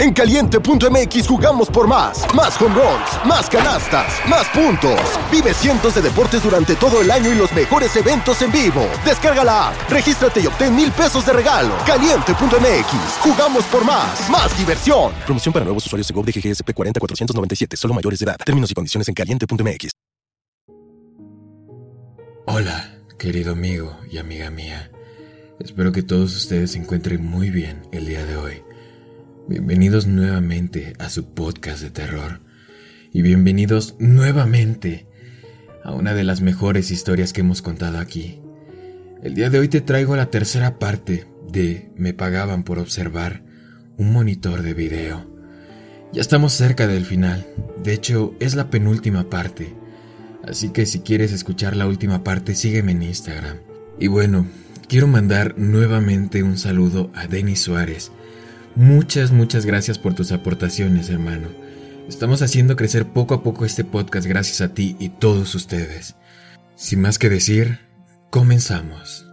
En caliente.mx jugamos por más. Más home runs, más canastas, más puntos. Vive cientos de deportes durante todo el año y los mejores eventos en vivo. Descarga la app, regístrate y obtén mil pesos de regalo. Caliente.mx, jugamos por más. Más diversión. Promoción para nuevos usuarios de GOV de GGSP 40497, solo mayores de edad. Términos y condiciones en caliente.mx. Hola, querido amigo y amiga mía. Espero que todos ustedes se encuentren muy bien el día de hoy. Bienvenidos nuevamente a su podcast de terror. Y bienvenidos nuevamente a una de las mejores historias que hemos contado aquí. El día de hoy te traigo la tercera parte de Me pagaban por observar un monitor de video. Ya estamos cerca del final, de hecho es la penúltima parte, así que si quieres escuchar la última parte sígueme en Instagram. Y bueno, quiero mandar nuevamente un saludo a Denis Suárez. Muchas, muchas gracias por tus aportaciones, hermano. Estamos haciendo crecer poco a poco este podcast gracias a ti y todos ustedes. Sin más que decir, comenzamos.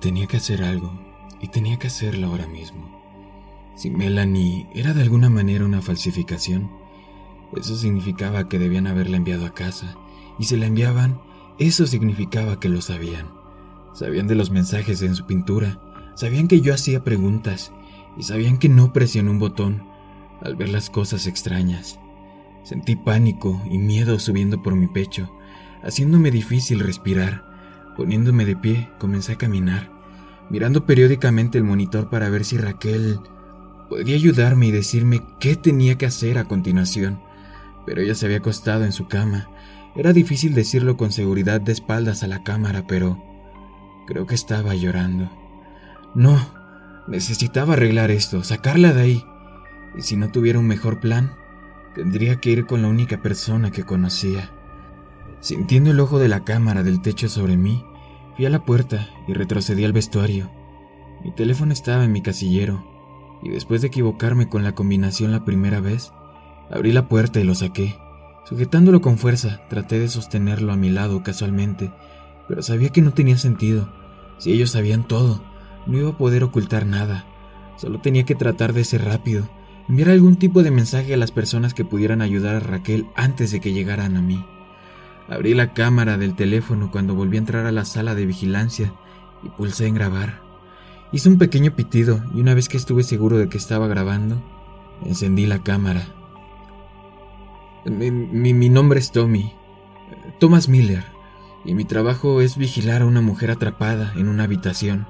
Tenía que hacer algo y tenía que hacerlo ahora mismo. Si Melanie era de alguna manera una falsificación, eso significaba que debían haberla enviado a casa, y si la enviaban, eso significaba que lo sabían. Sabían de los mensajes en su pintura, sabían que yo hacía preguntas, y sabían que no presioné un botón al ver las cosas extrañas. Sentí pánico y miedo subiendo por mi pecho, haciéndome difícil respirar. Poniéndome de pie, comencé a caminar, mirando periódicamente el monitor para ver si Raquel podría ayudarme y decirme qué tenía que hacer a continuación pero ella se había acostado en su cama. Era difícil decirlo con seguridad de espaldas a la cámara, pero creo que estaba llorando. No, necesitaba arreglar esto, sacarla de ahí. Y si no tuviera un mejor plan, tendría que ir con la única persona que conocía. Sintiendo el ojo de la cámara del techo sobre mí, fui a la puerta y retrocedí al vestuario. Mi teléfono estaba en mi casillero, y después de equivocarme con la combinación la primera vez, Abrí la puerta y lo saqué. Sujetándolo con fuerza, traté de sostenerlo a mi lado casualmente, pero sabía que no tenía sentido. Si ellos sabían todo, no iba a poder ocultar nada. Solo tenía que tratar de ser rápido, enviar algún tipo de mensaje a las personas que pudieran ayudar a Raquel antes de que llegaran a mí. Abrí la cámara del teléfono cuando volví a entrar a la sala de vigilancia y pulsé en grabar. Hice un pequeño pitido y una vez que estuve seguro de que estaba grabando, encendí la cámara. Mi, nombre es Tommy, Thomas Miller, y mi trabajo es vigilar a una mujer atrapada en una habitación.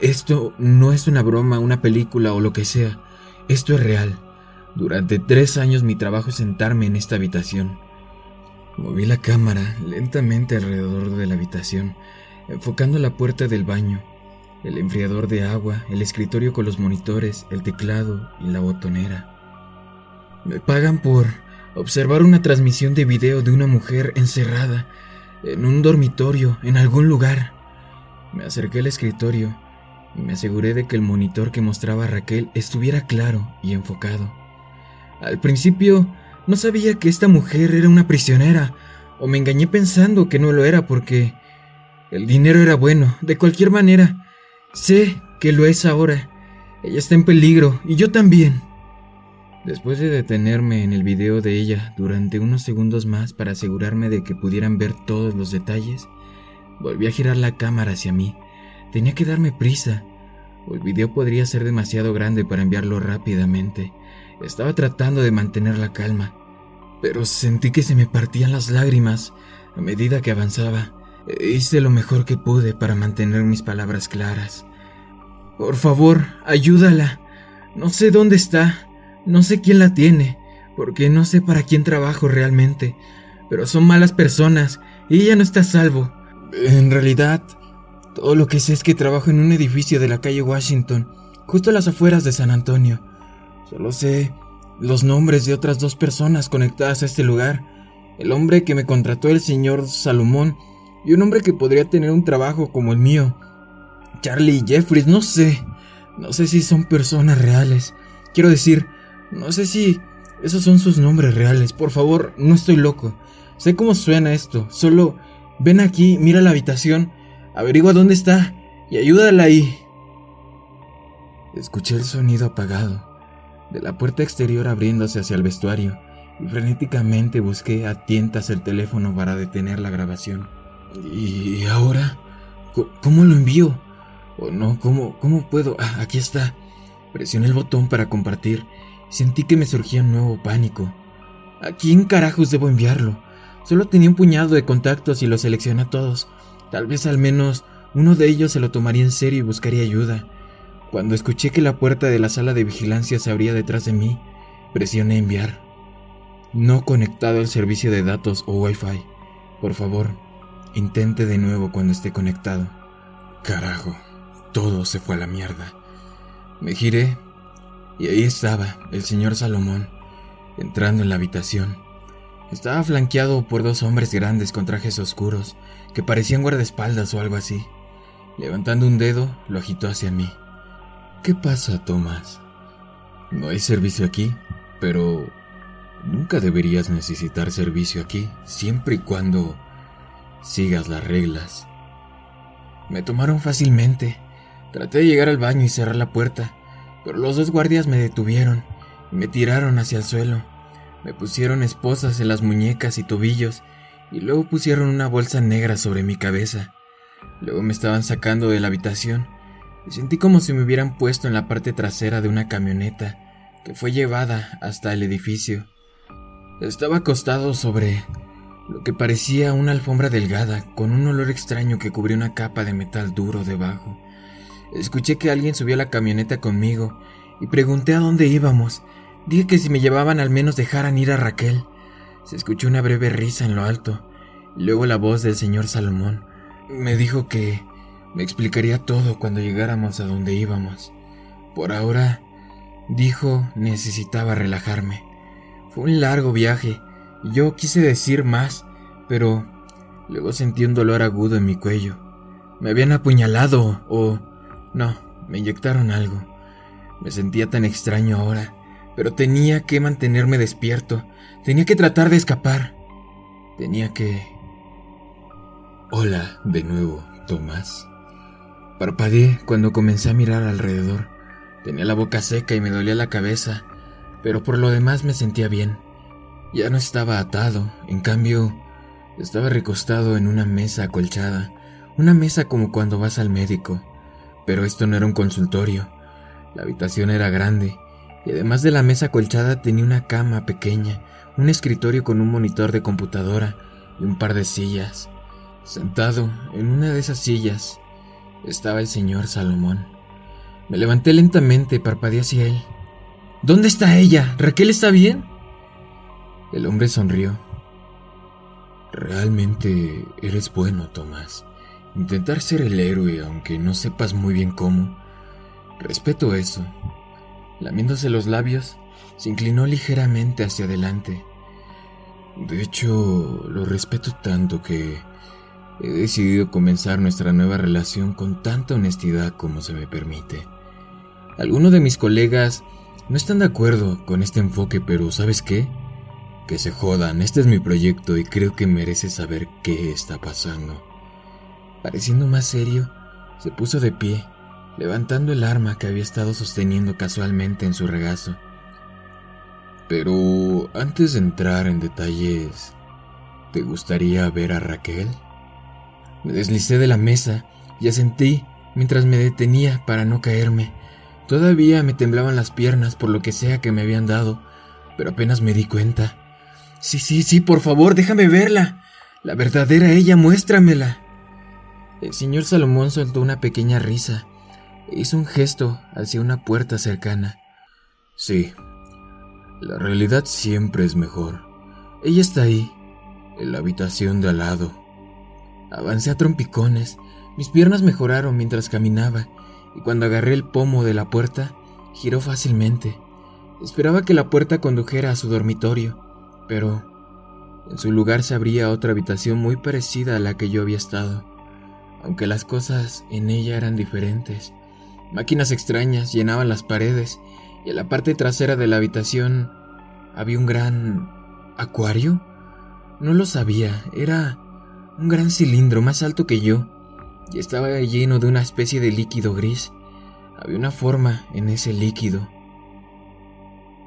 Esto no es una broma, una película o lo que sea. Esto es real. Durante tres años mi trabajo es sentarme en esta habitación. Moví la cámara lentamente alrededor de la habitación, enfocando la puerta del baño, el enfriador de agua, el escritorio con los monitores, el teclado y la botonera. Me pagan por observar una transmisión de video de una mujer encerrada en un dormitorio en algún lugar. Me acerqué al escritorio y me aseguré de que el monitor que mostraba a Raquel estuviera claro y enfocado. Al principio no sabía que esta mujer era una prisionera, o me engañé pensando que no lo era porque el dinero era bueno, de cualquier manera. Sé que lo es ahora. Ella está en peligro y yo también. Después de detenerme en el video de ella durante unos segundos más para asegurarme de que pudieran ver todos los detalles, volví a girar la cámara hacia mí. Tenía que darme prisa, el video podría ser demasiado grande para enviarlo rápidamente. Estaba tratando de mantener la calma, pero sentí que se me partían las lágrimas a medida que avanzaba. Hice lo mejor que pude para mantener mis palabras claras. Por favor, ayúdala. No sé dónde está. No sé quién la tiene, porque no sé para quién trabajo realmente, pero son malas personas y ella no está a salvo. En realidad, todo lo que sé es que trabajo en un edificio de la calle Washington, justo a las afueras de San Antonio. Solo sé los nombres de otras dos personas conectadas a este lugar. El hombre que me contrató el señor Salomón y un hombre que podría tener un trabajo como el mío. Charlie y Jeffries, no sé. No sé si son personas reales. Quiero decir, no sé si esos son sus nombres reales. Por favor, no estoy loco. Sé cómo suena esto. Solo ven aquí, mira la habitación, averigua dónde está y ayúdala ahí. Escuché el sonido apagado de la puerta exterior abriéndose hacia el vestuario y frenéticamente busqué a tientas el teléfono para detener la grabación. ¿Y ahora? ¿Cómo lo envío? ¿O no? ¿Cómo, cómo puedo? Ah, aquí está. Presioné el botón para compartir. Sentí que me surgía un nuevo pánico. ¿A quién carajos debo enviarlo? Solo tenía un puñado de contactos y los seleccioné a todos. Tal vez al menos uno de ellos se lo tomaría en serio y buscaría ayuda. Cuando escuché que la puerta de la sala de vigilancia se abría detrás de mí, presioné enviar. No conectado al servicio de datos o Wi-Fi. Por favor, intente de nuevo cuando esté conectado. Carajo, todo se fue a la mierda. Me giré y ahí estaba el señor Salomón, entrando en la habitación. Estaba flanqueado por dos hombres grandes con trajes oscuros, que parecían guardaespaldas o algo así. Levantando un dedo, lo agitó hacia mí. ¿Qué pasa, Tomás? No hay servicio aquí, pero nunca deberías necesitar servicio aquí, siempre y cuando sigas las reglas. Me tomaron fácilmente. Traté de llegar al baño y cerrar la puerta, pero los dos guardias me detuvieron y me tiraron hacia el suelo. Me pusieron esposas en las muñecas y tobillos y luego pusieron una bolsa negra sobre mi cabeza. Luego me estaban sacando de la habitación y sentí como si me hubieran puesto en la parte trasera de una camioneta que fue llevada hasta el edificio. Estaba acostado sobre lo que parecía una alfombra delgada con un olor extraño que cubría una capa de metal duro debajo. Escuché que alguien subió a la camioneta conmigo y pregunté a dónde íbamos. Dije que si me llevaban al menos dejaran ir a Raquel. Se escuchó una breve risa en lo alto, y luego la voz del señor Salomón. Me dijo que me explicaría todo cuando llegáramos a donde íbamos. Por ahora, dijo, necesitaba relajarme. Fue un largo viaje, y yo quise decir más, pero luego sentí un dolor agudo en mi cuello. Me habían apuñalado o no, me inyectaron algo. Me sentía tan extraño ahora, pero tenía que mantenerme despierto. Tenía que tratar de escapar. Tenía que... Hola, de nuevo, Tomás. Parpadeé cuando comencé a mirar alrededor. Tenía la boca seca y me dolía la cabeza, pero por lo demás me sentía bien. Ya no estaba atado, en cambio, estaba recostado en una mesa acolchada, una mesa como cuando vas al médico. Pero esto no era un consultorio. La habitación era grande y además de la mesa colchada tenía una cama pequeña, un escritorio con un monitor de computadora y un par de sillas. Sentado en una de esas sillas estaba el señor Salomón. Me levanté lentamente y parpadeé hacia él. ¿Dónde está ella? ¿Raquel está bien? El hombre sonrió. Realmente eres bueno, Tomás. Intentar ser el héroe aunque no sepas muy bien cómo. Respeto eso. Lamiéndose los labios, se inclinó ligeramente hacia adelante. De hecho, lo respeto tanto que he decidido comenzar nuestra nueva relación con tanta honestidad como se me permite. Algunos de mis colegas no están de acuerdo con este enfoque, pero ¿sabes qué? Que se jodan, este es mi proyecto y creo que mereces saber qué está pasando. Pareciendo más serio, se puso de pie, levantando el arma que había estado sosteniendo casualmente en su regazo. Pero antes de entrar en detalles, ¿te gustaría ver a Raquel? Me deslicé de la mesa y asentí mientras me detenía para no caerme. Todavía me temblaban las piernas por lo que sea que me habían dado, pero apenas me di cuenta. Sí, sí, sí, por favor, déjame verla. La verdadera ella, muéstramela. El señor Salomón soltó una pequeña risa e hizo un gesto hacia una puerta cercana. Sí, la realidad siempre es mejor. Ella está ahí, en la habitación de al lado. Avancé a trompicones, mis piernas mejoraron mientras caminaba, y cuando agarré el pomo de la puerta, giró fácilmente. Esperaba que la puerta condujera a su dormitorio, pero en su lugar se abría otra habitación muy parecida a la que yo había estado aunque las cosas en ella eran diferentes. Máquinas extrañas llenaban las paredes y en la parte trasera de la habitación había un gran acuario. No lo sabía, era un gran cilindro más alto que yo y estaba lleno de una especie de líquido gris. Había una forma en ese líquido.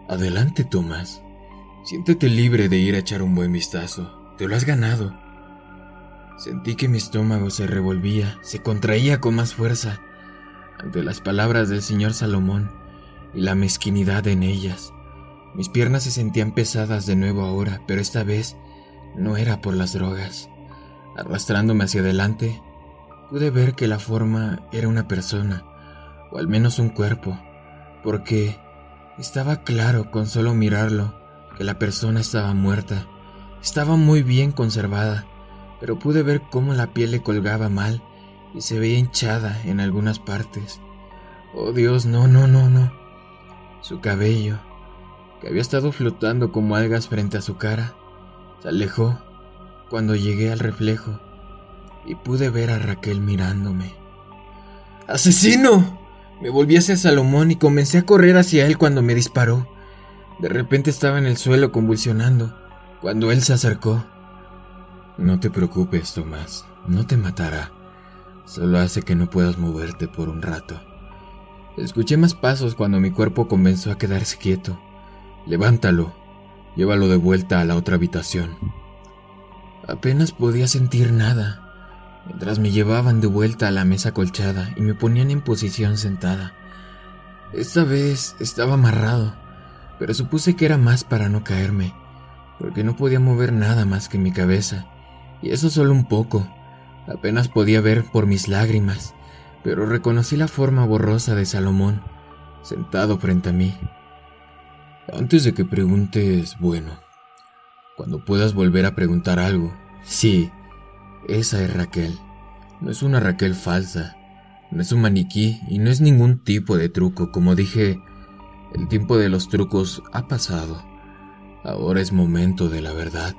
Adelante, Tomás. Siéntete libre de ir a echar un buen vistazo. Te lo has ganado. Sentí que mi estómago se revolvía, se contraía con más fuerza ante las palabras del señor Salomón y la mezquinidad en ellas. Mis piernas se sentían pesadas de nuevo ahora, pero esta vez no era por las drogas. Arrastrándome hacia adelante, pude ver que la forma era una persona, o al menos un cuerpo, porque estaba claro con solo mirarlo que la persona estaba muerta. Estaba muy bien conservada, pero pude ver cómo la piel le colgaba mal y se veía hinchada en algunas partes. Oh Dios, no, no, no, no. Su cabello, que había estado flotando como algas frente a su cara, se alejó cuando llegué al reflejo y pude ver a Raquel mirándome. ¡Asesino! Me volví hacia Salomón y comencé a correr hacia él cuando me disparó. De repente estaba en el suelo convulsionando, cuando él se acercó. No te preocupes, Tomás, no te matará. Solo hace que no puedas moverte por un rato. Escuché más pasos cuando mi cuerpo comenzó a quedarse quieto. Levántalo, llévalo de vuelta a la otra habitación. Apenas podía sentir nada mientras me llevaban de vuelta a la mesa colchada y me ponían en posición sentada. Esta vez estaba amarrado, pero supuse que era más para no caerme, porque no podía mover nada más que mi cabeza, y eso solo un poco. Apenas podía ver por mis lágrimas, pero reconocí la forma borrosa de Salomón, sentado frente a mí. Antes de que preguntes, bueno, cuando puedas volver a preguntar algo, sí, esa es Raquel. No es una Raquel falsa. No es un maniquí y no es ningún tipo de truco. Como dije, el tiempo de los trucos ha pasado. Ahora es momento de la verdad.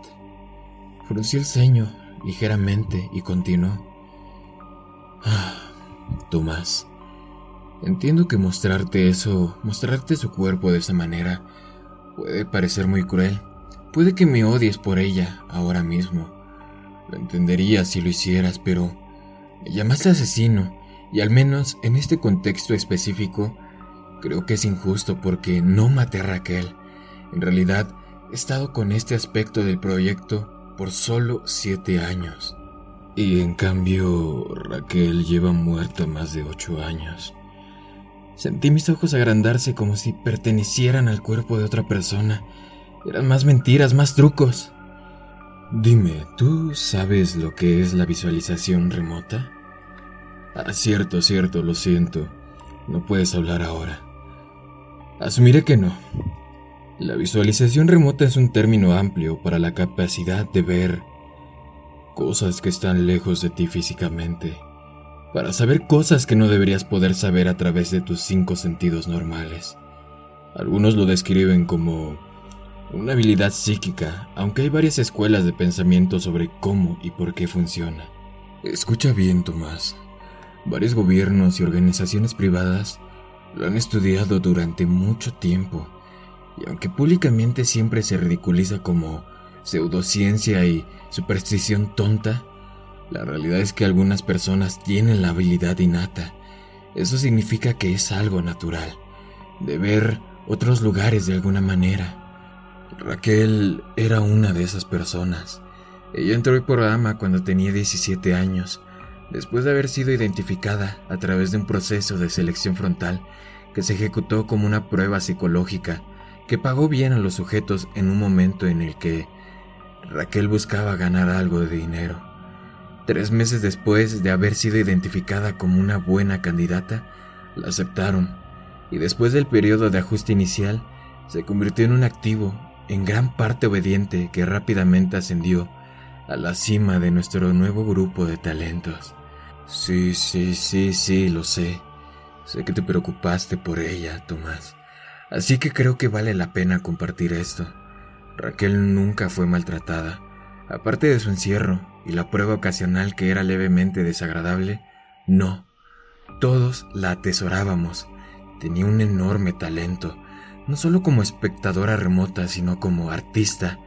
Fruncí el ceño ligeramente y continuó. Ah, Tomás, entiendo que mostrarte eso, mostrarte su cuerpo de esa manera, puede parecer muy cruel. Puede que me odies por ella ahora mismo. Lo entendería si lo hicieras, pero me llamaste asesino, y al menos en este contexto específico, creo que es injusto porque no maté a Raquel. En realidad, he estado con este aspecto del proyecto por solo siete años. Y en cambio, Raquel lleva muerta más de ocho años. Sentí mis ojos agrandarse como si pertenecieran al cuerpo de otra persona. Eran más mentiras, más trucos. Dime, ¿tú sabes lo que es la visualización remota? Ah, cierto, cierto, lo siento. No puedes hablar ahora. Asumiré que no. La visualización remota es un término amplio para la capacidad de ver cosas que están lejos de ti físicamente, para saber cosas que no deberías poder saber a través de tus cinco sentidos normales. Algunos lo describen como una habilidad psíquica, aunque hay varias escuelas de pensamiento sobre cómo y por qué funciona. Escucha bien, Tomás. Varios gobiernos y organizaciones privadas lo han estudiado durante mucho tiempo, y aunque públicamente siempre se ridiculiza como pseudociencia y superstición tonta, la realidad es que algunas personas tienen la habilidad innata. Eso significa que es algo natural, de ver otros lugares de alguna manera Raquel era una de esas personas. Ella entró al programa cuando tenía 17 años, después de haber sido identificada a través de un proceso de selección frontal que se ejecutó como una prueba psicológica que pagó bien a los sujetos en un momento en el que Raquel buscaba ganar algo de dinero. Tres meses después de haber sido identificada como una buena candidata, la aceptaron y después del periodo de ajuste inicial se convirtió en un activo en gran parte obediente que rápidamente ascendió a la cima de nuestro nuevo grupo de talentos. Sí, sí, sí, sí, lo sé. Sé que te preocupaste por ella, Tomás. Así que creo que vale la pena compartir esto. Raquel nunca fue maltratada. Aparte de su encierro y la prueba ocasional que era levemente desagradable, no. Todos la atesorábamos. Tenía un enorme talento no solo como espectadora remota, sino como artista.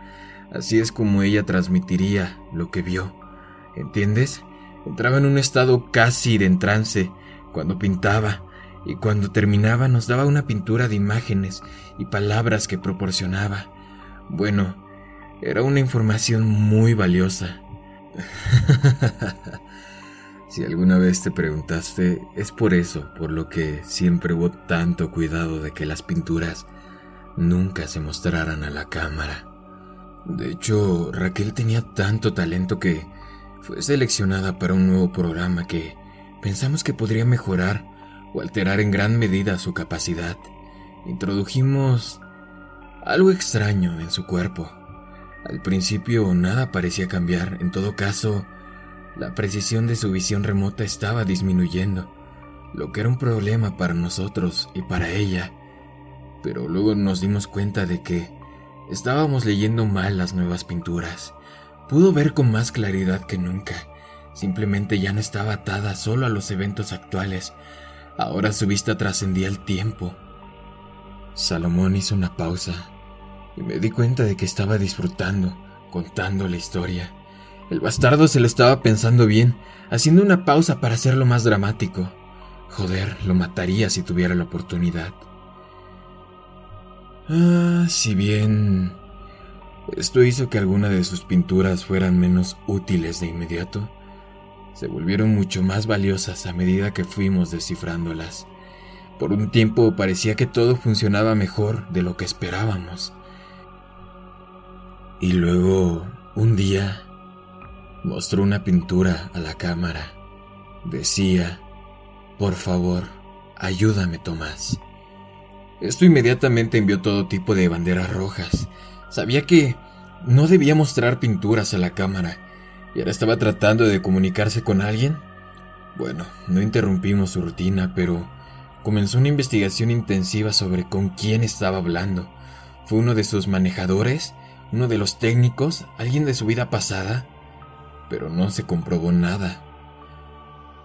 Así es como ella transmitiría lo que vio. ¿Entiendes? Entraba en un estado casi de trance cuando pintaba y cuando terminaba nos daba una pintura de imágenes y palabras que proporcionaba. Bueno, era una información muy valiosa. si alguna vez te preguntaste, es por eso por lo que siempre hubo tanto cuidado de que las pinturas nunca se mostraran a la cámara. De hecho, Raquel tenía tanto talento que fue seleccionada para un nuevo programa que pensamos que podría mejorar o alterar en gran medida su capacidad. Introdujimos algo extraño en su cuerpo. Al principio nada parecía cambiar, en todo caso, la precisión de su visión remota estaba disminuyendo, lo que era un problema para nosotros y para ella. Pero luego nos dimos cuenta de que estábamos leyendo mal las nuevas pinturas. Pudo ver con más claridad que nunca. Simplemente ya no estaba atada solo a los eventos actuales. Ahora su vista trascendía el tiempo. Salomón hizo una pausa y me di cuenta de que estaba disfrutando, contando la historia. El bastardo se lo estaba pensando bien, haciendo una pausa para hacerlo más dramático. Joder, lo mataría si tuviera la oportunidad. Ah, si bien esto hizo que algunas de sus pinturas fueran menos útiles de inmediato, se volvieron mucho más valiosas a medida que fuimos descifrándolas. Por un tiempo parecía que todo funcionaba mejor de lo que esperábamos. Y luego, un día, mostró una pintura a la cámara. Decía, por favor, ayúdame Tomás. Esto inmediatamente envió todo tipo de banderas rojas. Sabía que no debía mostrar pinturas a la cámara y ahora estaba tratando de comunicarse con alguien. Bueno, no interrumpimos su rutina, pero comenzó una investigación intensiva sobre con quién estaba hablando. ¿Fue uno de sus manejadores? ¿Uno de los técnicos? ¿Alguien de su vida pasada? Pero no se comprobó nada.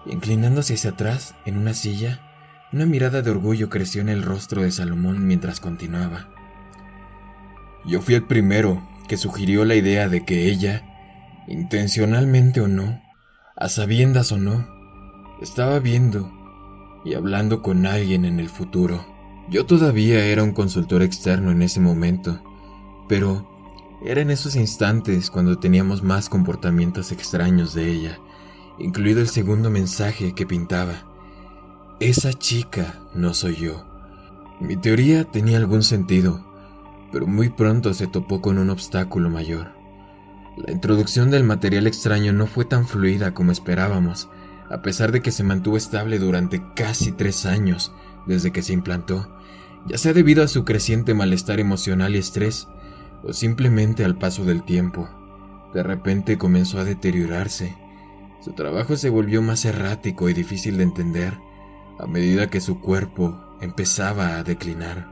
Inclinándose hacia atrás, en una silla, una mirada de orgullo creció en el rostro de Salomón mientras continuaba. Yo fui el primero que sugirió la idea de que ella intencionalmente o no, a sabiendas o no, estaba viendo y hablando con alguien en el futuro. Yo todavía era un consultor externo en ese momento, pero era en esos instantes cuando teníamos más comportamientos extraños de ella, incluido el segundo mensaje que pintaba. Esa chica no soy yo. Mi teoría tenía algún sentido, pero muy pronto se topó con un obstáculo mayor. La introducción del material extraño no fue tan fluida como esperábamos, a pesar de que se mantuvo estable durante casi tres años desde que se implantó, ya sea debido a su creciente malestar emocional y estrés, o simplemente al paso del tiempo. De repente comenzó a deteriorarse. Su trabajo se volvió más errático y difícil de entender a medida que su cuerpo empezaba a declinar.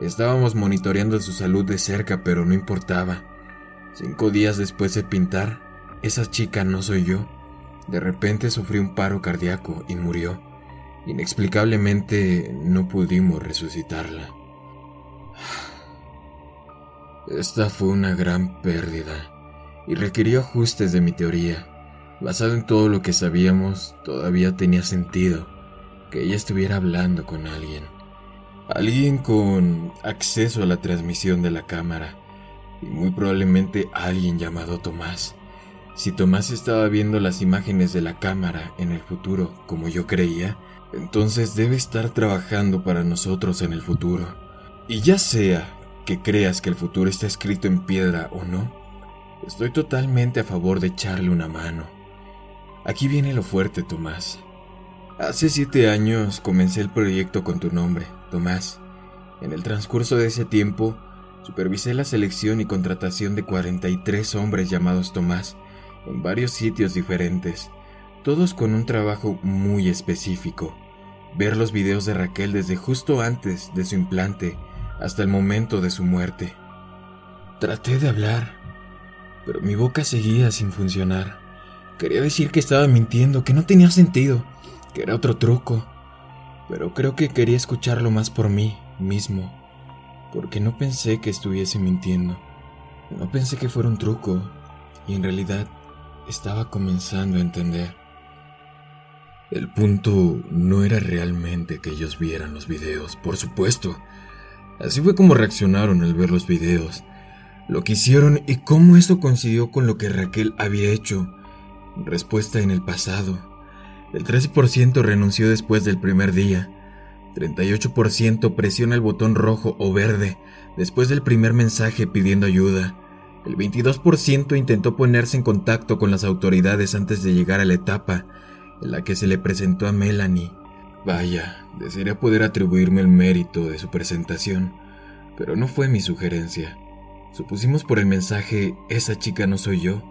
Estábamos monitoreando su salud de cerca, pero no importaba. Cinco días después de pintar, esa chica no soy yo. De repente sufrió un paro cardíaco y murió. Inexplicablemente no pudimos resucitarla. Esta fue una gran pérdida y requirió ajustes de mi teoría. Basado en todo lo que sabíamos, todavía tenía sentido que ella estuviera hablando con alguien. Alguien con acceso a la transmisión de la cámara y muy probablemente alguien llamado Tomás. Si Tomás estaba viendo las imágenes de la cámara en el futuro, como yo creía, entonces debe estar trabajando para nosotros en el futuro. Y ya sea que creas que el futuro está escrito en piedra o no, estoy totalmente a favor de echarle una mano. Aquí viene lo fuerte, Tomás. Hace siete años comencé el proyecto con tu nombre, Tomás. En el transcurso de ese tiempo, Supervisé la selección y contratación de 43 hombres llamados Tomás en varios sitios diferentes, todos con un trabajo muy específico. Ver los videos de Raquel desde justo antes de su implante hasta el momento de su muerte. Traté de hablar, pero mi boca seguía sin funcionar. Quería decir que estaba mintiendo, que no tenía sentido, que era otro truco, pero creo que quería escucharlo más por mí mismo porque no pensé que estuviese mintiendo. No pensé que fuera un truco, y en realidad estaba comenzando a entender. El punto no era realmente que ellos vieran los videos, por supuesto. Así fue como reaccionaron al ver los videos, lo que hicieron y cómo eso coincidió con lo que Raquel había hecho. Respuesta en el pasado. El 13% renunció después del primer día. 38% presiona el botón rojo o verde después del primer mensaje pidiendo ayuda. El 22% intentó ponerse en contacto con las autoridades antes de llegar a la etapa en la que se le presentó a Melanie. Vaya, desearía poder atribuirme el mérito de su presentación, pero no fue mi sugerencia. Supusimos por el mensaje, esa chica no soy yo,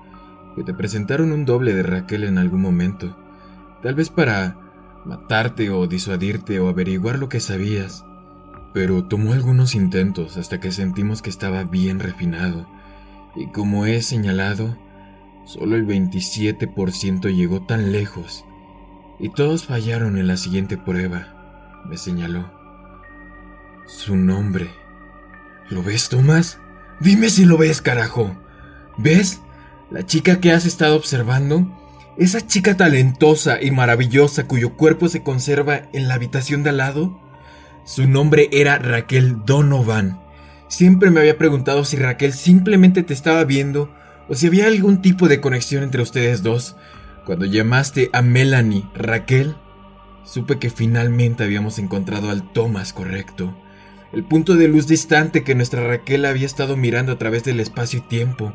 que te presentaron un doble de Raquel en algún momento, tal vez para matarte o disuadirte o averiguar lo que sabías, pero tomó algunos intentos hasta que sentimos que estaba bien refinado y como he señalado, solo el 27% llegó tan lejos, y todos fallaron en la siguiente prueba, me señaló. Su nombre. ¿Lo ves, Tomás? Dime si lo ves, carajo. ¿Ves? La chica que has estado observando, esa chica talentosa y maravillosa cuyo cuerpo se conserva en la habitación de al lado, su nombre era Raquel Donovan. Siempre me había preguntado si Raquel simplemente te estaba viendo o si había algún tipo de conexión entre ustedes dos. Cuando llamaste a Melanie Raquel, supe que finalmente habíamos encontrado al Thomas correcto. El punto de luz distante que nuestra Raquel había estado mirando a través del espacio y tiempo.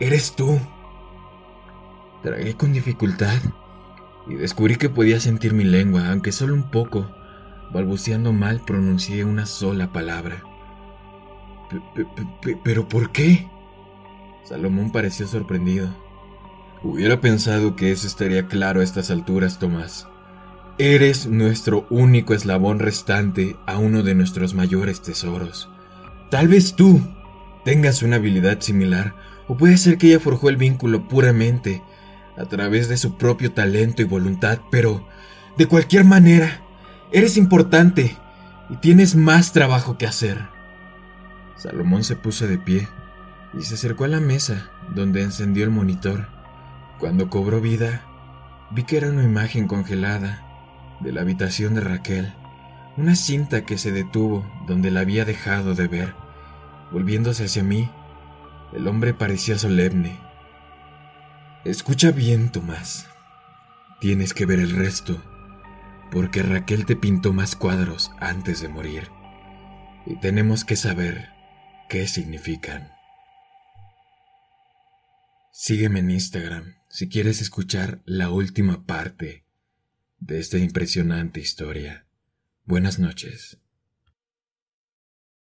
Eres tú. Tragué con dificultad y descubrí que podía sentir mi lengua, aunque solo un poco. Balbuceando mal pronuncié una sola palabra. ¿Pero por qué? Salomón pareció sorprendido. Hubiera pensado que eso estaría claro a estas alturas, Tomás. Eres nuestro único eslabón restante a uno de nuestros mayores tesoros. Tal vez tú tengas una habilidad similar, o puede ser que ella forjó el vínculo puramente, a través de su propio talento y voluntad, pero, de cualquier manera, eres importante y tienes más trabajo que hacer. Salomón se puso de pie y se acercó a la mesa donde encendió el monitor. Cuando cobró vida, vi que era una imagen congelada de la habitación de Raquel, una cinta que se detuvo donde la había dejado de ver. Volviéndose hacia mí, el hombre parecía solemne. Escucha bien, Tomás. Tienes que ver el resto, porque Raquel te pintó más cuadros antes de morir. Y tenemos que saber qué significan. Sígueme en Instagram si quieres escuchar la última parte de esta impresionante historia. Buenas noches.